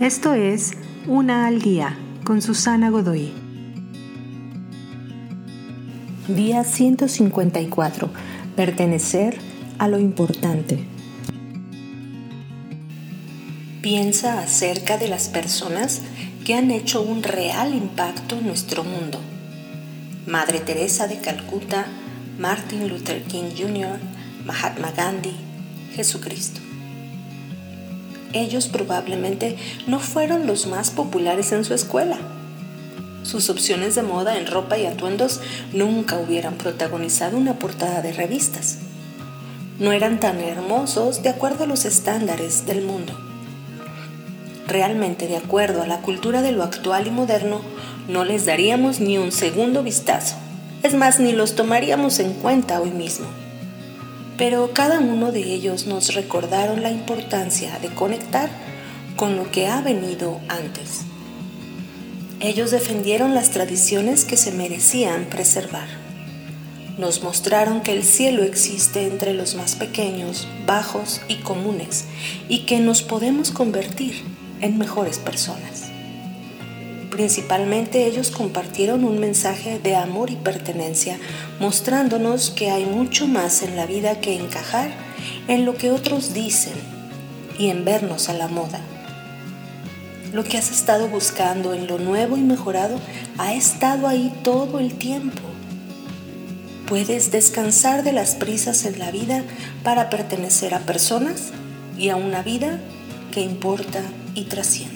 Esto es Una al Día con Susana Godoy. Día 154. Pertenecer a lo importante. Piensa acerca de las personas que han hecho un real impacto en nuestro mundo. Madre Teresa de Calcuta, Martin Luther King Jr., Mahatma Gandhi, Jesucristo. Ellos probablemente no fueron los más populares en su escuela. Sus opciones de moda en ropa y atuendos nunca hubieran protagonizado una portada de revistas. No eran tan hermosos de acuerdo a los estándares del mundo. Realmente de acuerdo a la cultura de lo actual y moderno, no les daríamos ni un segundo vistazo. Es más, ni los tomaríamos en cuenta hoy mismo pero cada uno de ellos nos recordaron la importancia de conectar con lo que ha venido antes. Ellos defendieron las tradiciones que se merecían preservar. Nos mostraron que el cielo existe entre los más pequeños, bajos y comunes y que nos podemos convertir en mejores personas. Principalmente ellos compartieron un mensaje de amor y pertenencia, mostrándonos que hay mucho más en la vida que encajar en lo que otros dicen y en vernos a la moda. Lo que has estado buscando en lo nuevo y mejorado ha estado ahí todo el tiempo. Puedes descansar de las prisas en la vida para pertenecer a personas y a una vida que importa y trasciende.